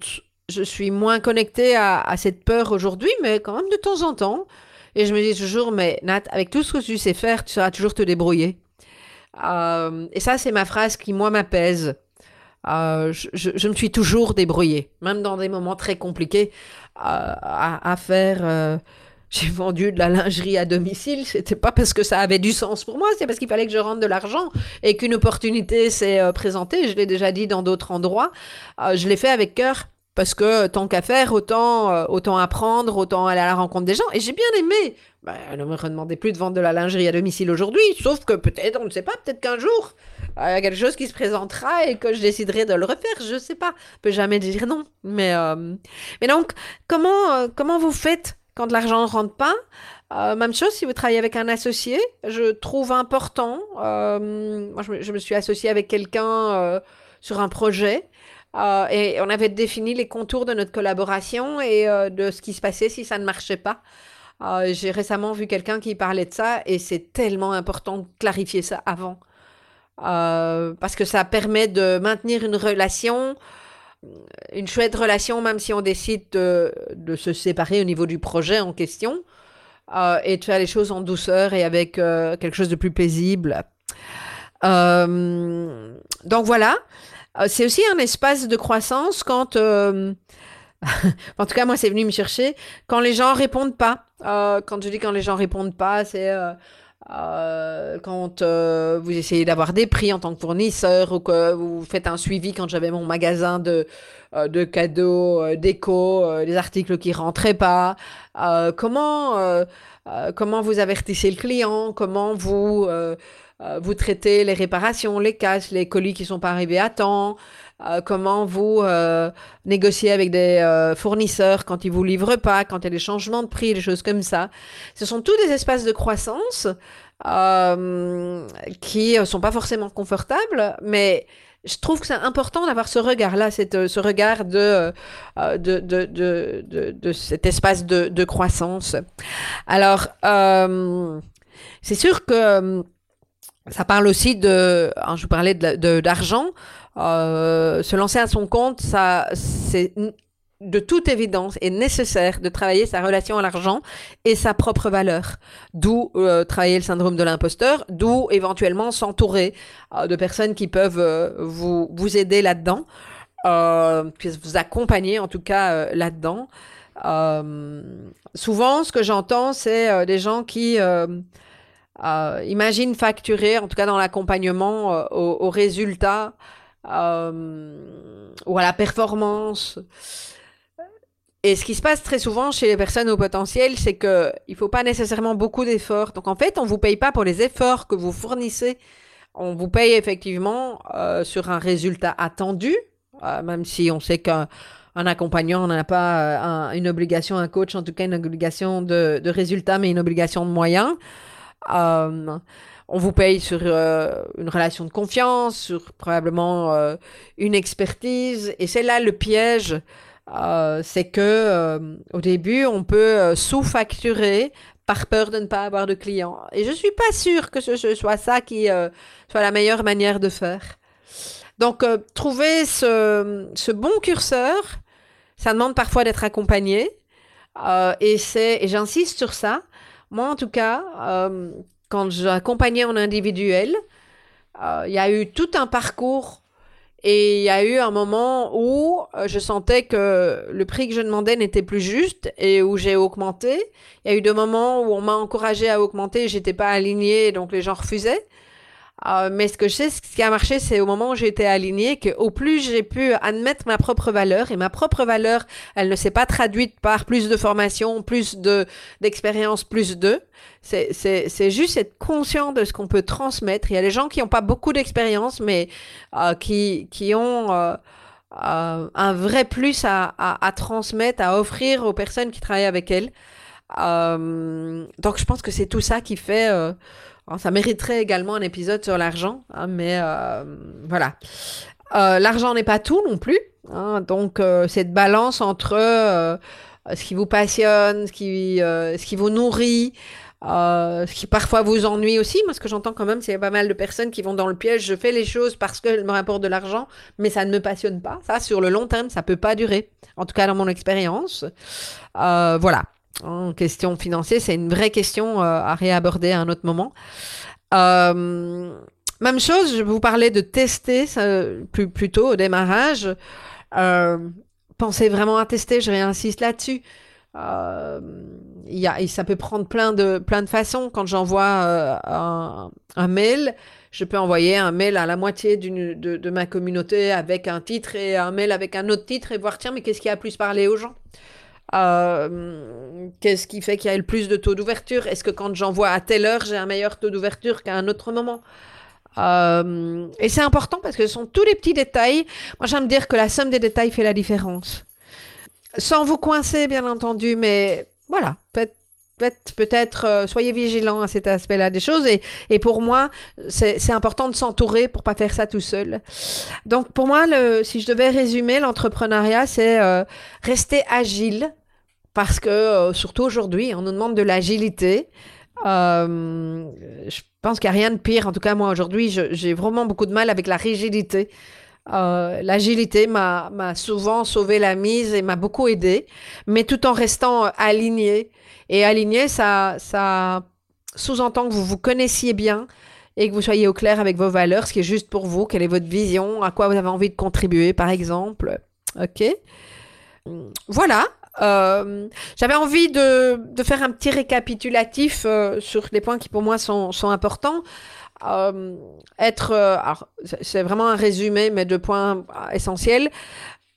je suis moins connectée à, cette peur aujourd'hui, mais quand même de temps en temps. Et je me dis toujours, mais Nat, avec tout ce que tu sais faire, tu sauras toujours te débrouiller. Euh, et ça, c'est ma phrase qui, moi, m'apaise. Euh, je, me suis toujours débrouillée, même dans des moments très compliqués, euh, à, faire. j'ai vendu de la lingerie à domicile. C'était pas parce que ça avait du sens pour moi, c'est parce qu'il fallait que je rentre de l'argent et qu'une opportunité s'est présentée. Je l'ai déjà dit dans d'autres endroits. je l'ai fait avec cœur parce que tant qu'à faire, autant, euh, autant apprendre, autant aller à la rencontre des gens. Et j'ai bien aimé. Ben, ne me redemandez plus de vendre de la lingerie à domicile aujourd'hui, sauf que peut-être, on ne sait pas, peut-être qu'un jour, euh, il y a quelque chose qui se présentera et que je déciderai de le refaire, je ne sais pas. Je peux jamais dire non. Mais, euh, mais donc, comment, comment vous faites quand l'argent ne rentre pas? Même chose si vous travaillez avec un associé, je trouve important. moi, je me, suis associée avec quelqu'un sur un projet. Euh, et on avait défini les contours de notre collaboration et euh, de ce qui se passait si ça ne marchait pas. Euh, j'ai récemment vu quelqu'un qui parlait de ça et c'est tellement important de clarifier ça avant. parce que ça permet de maintenir une relation une chouette relation, même si on décide de, de, se séparer au niveau du projet en question, et de faire les choses en douceur et avec quelque chose de plus paisible. Donc voilà, c'est aussi un espace de croissance quand, [LAUGHS] en tout cas moi c'est venu me chercher, quand les gens répondent pas. quand je dis quand les gens répondent pas, c'est euh, quand euh, vous essayez d'avoir des prix en tant que fournisseur ou que vous faites un suivi quand j'avais mon magasin de, euh, de cadeaux, déco, des articles qui rentraient pas, comment, comment vous avertissez le client, comment vous, vous traitez les réparations, les casses, les colis qui sont pas arrivés à temps, comment vous négociez avec des fournisseurs quand ils vous livrent pas, quand il y a des changements de prix, des choses comme ça. Ce sont tous des espaces de croissance euh, qui sont pas forcément confortables, mais je trouve que c'est important d'avoir ce regard-là, ce regard de, de, de, de, de, cet espace de, de croissance. Alors, euh, c'est sûr que ça parle aussi de, je vous parlais d'argent, euh, se lancer à son compte, ça, c'est de toute évidence est nécessaire de travailler sa relation à l'argent et sa propre valeur. D'où euh, travailler le syndrome de l'imposteur, d'où éventuellement s'entourer euh, de personnes qui peuvent euh, vous, vous aider là-dedans, vous accompagner en tout cas là-dedans. souvent, ce que j'entends, c'est des gens qui imaginent facturer, en tout cas dans l'accompagnement, au, au, résultat ou à la performance. Et ce qui se passe très souvent chez les personnes au potentiel, c'est que il faut pas nécessairement beaucoup d'efforts. Donc en fait, on vous paye pas pour les efforts que vous fournissez. On vous paye effectivement euh, sur un résultat attendu, euh, même si on sait qu'un accompagnant n'a pas euh, une obligation, un coach en tout cas une obligation de résultat, mais une obligation de moyens. On vous paye sur une relation de confiance, sur probablement une expertise, et c'est là le piège euh, c'est que euh, au début, on peut euh, sous-facturer par peur de ne pas avoir de clients. Et je suis pas sûre que ce, soit ça qui soit la meilleure manière de faire. Donc, trouver ce, bon curseur, ça demande parfois d'être accompagné. et et j'insiste sur ça. Moi, en tout cas, quand j'accompagnais en individuel, il y a eu tout un parcours et il y a eu un moment où euh, je sentais que le prix que je demandais n'était plus juste et où j'ai augmenté. Il y a eu deux moments où on m'a encouragé à augmenter, j'étais pas alignée, donc les gens refusaient. Euh, mais ce que je sais, ce qui a marché, c'est au moment où j'ai été alignée, qu'au plus j'ai pu admettre ma propre valeur, et ma propre valeur, elle ne s'est pas traduite par plus de formation, plus de d'expérience, plus de. C'est juste être conscient de ce qu'on peut transmettre. Il y a des gens qui n'ont pas beaucoup d'expérience, mais euh, qui, qui ont euh, euh un vrai plus à, à, transmettre, à offrir aux personnes qui travaillent avec elles. Donc je pense que c'est tout ça qui fait ça mériterait également un épisode sur l'argent, hein, mais euh, voilà. Euh, l'argent n'est pas tout non plus. Hein, donc, euh, cette balance entre ce qui vous passionne, ce qui, ce qui vous nourrit, ce qui parfois vous ennuie aussi. Moi, ce que j'entends quand même, c'est pas mal de personnes qui vont dans le piège. Je fais les choses parce qu'elles me rapportent de l'argent, mais ça ne me passionne pas. Ça, sur le long terme, ça peut pas durer. En tout cas, dans mon expérience. voilà en question financière, c'est une vraie question euh, à réaborder à un autre moment. Euh, même chose, je vous parlais de tester plus, tôt au démarrage. Euh, pensez vraiment à tester, je réinsiste là-dessus. Y ça peut prendre plein de, plein façons. Quand j'envoie un, un, mail, je peux envoyer un mail à la moitié de, de, ma communauté avec un titre et un mail avec un autre titre et voir, tiens, mais qu'est-ce qui a plus parlé aux gens? Euh, qu'est-ce qui fait qu'il y a le plus de taux d'ouverture? Est-ce que quand j'envoie à telle heure, j'ai un meilleur taux d'ouverture qu'à un autre moment? Euh, Et c'est important parce que ce sont tous les petits détails. Moi, j'aime dire que la somme des détails fait la différence. Sans vous coincer, bien entendu, mais voilà, peut-être peut-être euh, soyez vigilant à cet aspect-là des choses. Et, pour moi c'est important de s'entourer pour pas faire ça tout seul. Donc pour moi si je devais résumer l'entrepreneuriat c'est rester agile parce que euh, surtout aujourd'hui, on nous demande de l'agilité. Euh, je pense qu'il n'y a rien de pire. En tout cas, moi aujourd'hui, j'ai vraiment beaucoup de mal avec la rigidité. Euh, L'agilité m'a souvent sauvé la mise et m'a beaucoup aidé, mais tout en restant aligné. Et aligné, ça, ça sous-entend que vous vous connaissiez bien et que vous soyez au clair avec vos valeurs, ce qui est juste pour vous, quelle est votre vision, à quoi vous avez envie de contribuer, par exemple? OK Voilà. Euh, J'avais envie de, de, faire un petit récapitulatif euh, sur les points qui pour moi sont, sont importants. Euh, être, euh, c'est vraiment un résumé, mais deux points essentiels.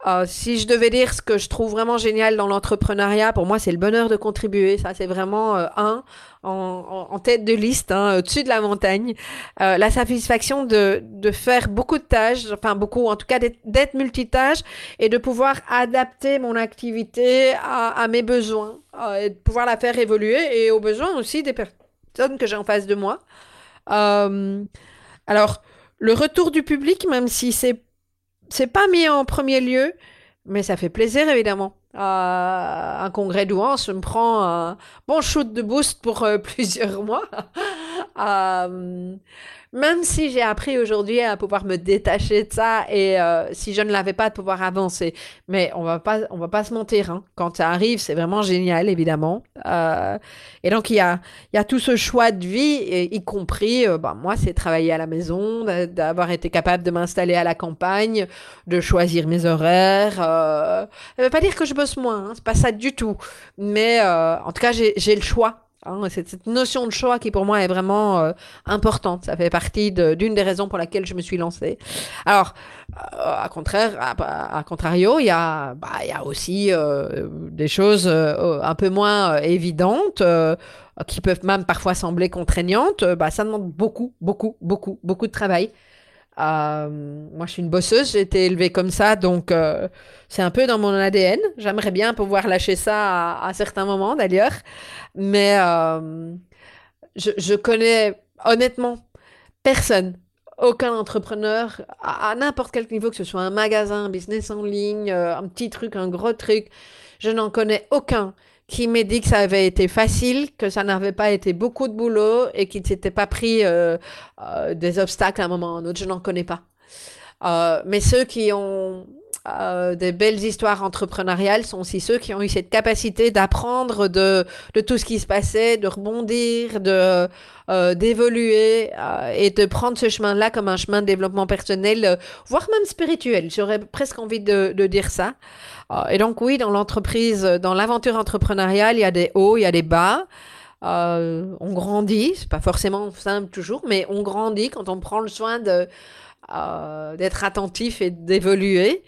Euh, si je devais dire ce que je trouve vraiment génial dans l'entrepreneuriat, pour moi, c'est le bonheur de contribuer. Ça, c'est vraiment euh, un en, tête de liste, hein, au-dessus de la montagne. Euh, la satisfaction de, de faire beaucoup de tâches, enfin beaucoup, en tout cas d'être multitâche et de pouvoir adapter mon activité à, à mes besoins et de pouvoir la faire évoluer et aux besoins aussi des personnes que j'ai en face de moi. Alors, le retour du public, même si c'est c'est pas mis en premier lieu, mais ça fait plaisir évidemment. Euh, un congrès douance me prend un bon shoot de boost pour euh, [LAUGHS] plusieurs mois. euh, même si j'ai appris aujourd'hui à pouvoir me détacher de ça et euh, si je ne l'avais pas, de pouvoir avancer. Mais on va pas, on va pas se mentir. Hein. Quand ça arrive, c'est vraiment génial, évidemment. Euh, et donc, il y a, il y a tout ce choix de vie, y compris, euh, bah, moi, c'est travailler à la maison, d'avoir été capable de m'installer à la campagne, de choisir mes horaires. Euh, ça veut pas dire que je bosse moins, hein, c'est pas ça du tout. Mais euh, en tout cas, j'ai le choix Hein, cette notion de choix qui pour moi est vraiment euh, importante. Ça fait partie d'une des raisons pour laquelle je me suis lancée. Alors, euh, à contrario, il y a, bah, aussi euh, des choses un peu moins évidentes qui peuvent même parfois sembler contraignantes. Bah, ça demande beaucoup, beaucoup, beaucoup, beaucoup de travail. Euh, moi, je suis une bosseuse, j'ai été élevée comme ça, donc euh, c'est un peu dans mon ADN. J'aimerais bien pouvoir lâcher ça à, certains moments, d'ailleurs. Mais euh, je, connais honnêtement personne, aucun entrepreneur, à, à n'importe quel niveau, que ce soit un magasin, un business en ligne, un petit truc, un gros truc, je n'en connais aucun qui m'a dit que ça avait été facile, que ça n'avait pas été beaucoup de boulot et qu'il ne s'était pas pris euh, euh, des obstacles à un moment ou à un autre. Je n'en connais pas. Euh, mais ceux qui ont euh, des belles histoires entrepreneuriales sont aussi ceux qui ont eu cette capacité d'apprendre de, tout ce qui se passait, de rebondir, de euh, d'évoluer euh, et de prendre ce chemin-là comme un chemin de développement personnel, voire même spirituel. J'aurais presque envie de, dire ça. Et donc oui, dans l'entreprise, dans l'aventure entrepreneuriale, il y a des hauts, il y a des bas. On grandit, c'est pas forcément simple toujours, mais on grandit quand on prend le soin d'être attentif et d'évoluer.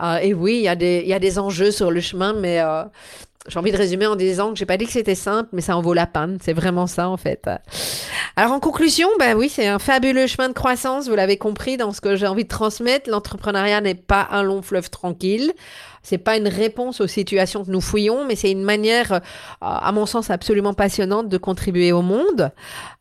Euh, et oui, il y, a des, y a des enjeux sur le chemin, mais euh, j'ai envie de résumer en disant que j'ai pas dit que c'était simple, mais ça en vaut la peine. C'est vraiment ça, en fait. Alors, en conclusion, ben oui, c'est un fabuleux chemin de croissance. Vous l'avez compris dans ce que j'ai envie de transmettre. L'entrepreneuriat n'est pas un long fleuve tranquille. C'est pas une réponse aux situations que nous fouillons, mais c'est une manière, euh, à mon sens, absolument passionnante de contribuer au monde.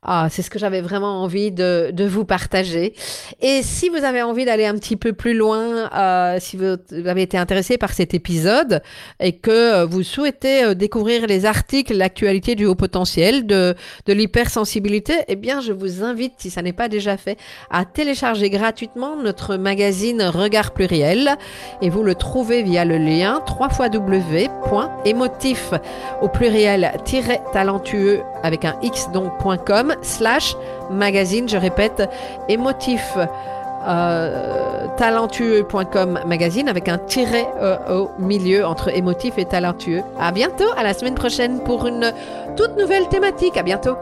Euh, c'est ce que j'avais vraiment envie de, de, vous partager. Et si vous avez envie d'aller un petit peu plus loin, euh, si vous avez été intéressé par cet épisode et que vous souhaitez découvrir les articles, l'actualité du haut potentiel, de, de l'hypersensibilité, eh bien, je vous invite, si ça n'est pas déjà fait, à télécharger gratuitement notre magazine Regard Pluriel. Et vous le trouvez via le lien www.émotif au pluriel talentueux avec un x donc.com slash magazine, je répète, émotif euh, talentueux.com magazine avec un tiret euh, au milieu entre émotif et talentueux. À bientôt, à la semaine prochaine pour une toute nouvelle thématique. À bientôt.